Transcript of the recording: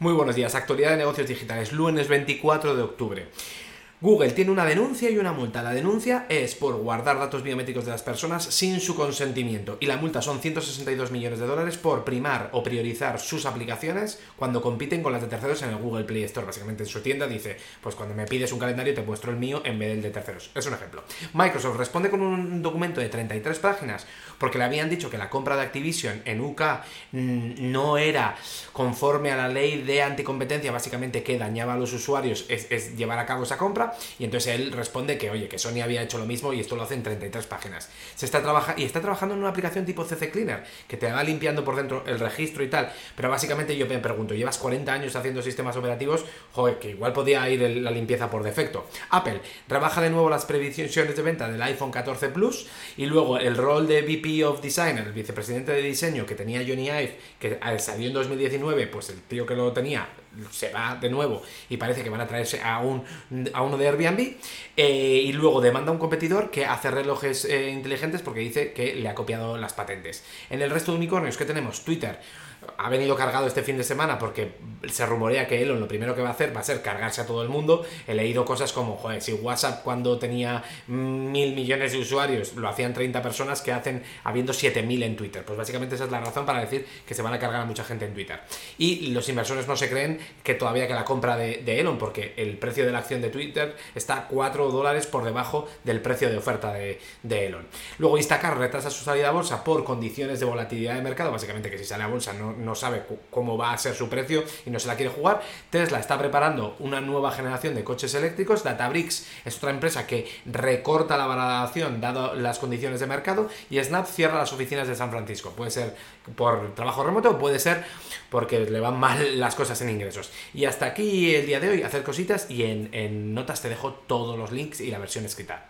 Muy buenos días, actualidad de negocios digitales, lunes 24 de octubre. Google tiene una denuncia y una multa. La denuncia es por guardar datos biométricos de las personas sin su consentimiento y la multa son 162 millones de dólares por primar o priorizar sus aplicaciones cuando compiten con las de terceros en el Google Play Store. Básicamente en su tienda dice, pues cuando me pides un calendario te muestro el mío en vez del de terceros. Es un ejemplo. Microsoft responde con un documento de 33 páginas porque le habían dicho que la compra de Activision en UK mm, no era conforme a la ley de anticompetencia, básicamente que dañaba a los usuarios, es, es llevar a cabo esa compra y entonces él responde que, oye, que Sony había hecho lo mismo y esto lo hace en 33 páginas. Se está trabajando y está trabajando en una aplicación tipo CC Cleaner, que te va limpiando por dentro el registro y tal. Pero básicamente yo me pregunto, llevas 40 años haciendo sistemas operativos, joder, que igual podía ir la limpieza por defecto. Apple rebaja de nuevo las previsiones de venta del iPhone 14 Plus y luego el rol de VP of Design, el vicepresidente de diseño que tenía Johnny Ive, que salió en 2019, pues el tío que lo tenía se va de nuevo y parece que van a traerse a, un, a uno de Airbnb eh, y luego demanda a un competidor que hace relojes eh, inteligentes porque dice que le ha copiado las patentes. En el resto de unicornios que tenemos, Twitter ha venido cargado este fin de semana porque se rumorea que Elon lo primero que va a hacer va a ser cargarse a todo el mundo. He leído cosas como, joder, si WhatsApp cuando tenía mil millones de usuarios lo hacían 30 personas, que hacen habiendo 7000 en Twitter? Pues básicamente esa es la razón para decir que se van a cargar a mucha gente en Twitter. Y los inversores no se creen que todavía que la compra de, Elon, porque el precio de la acción de Twitter está 4 dólares por debajo del precio de oferta de, Elon. Luego Instacar retrasa su salida a bolsa por condiciones de volatilidad de mercado, básicamente que si sale a bolsa no no, sabe cómo va a ser su precio y no se la quiere jugar. Tesla está preparando una nueva generación de coches eléctricos. Databricks es otra empresa que recorta la valoración dado las condiciones de mercado. Y Snap cierra las oficinas de San Francisco. Puede ser por trabajo remoto o puede ser porque le van mal las cosas en Y hasta aquí el día de hoy, hacer cositas y en, en notas te dejo todos los links y la versión escrita.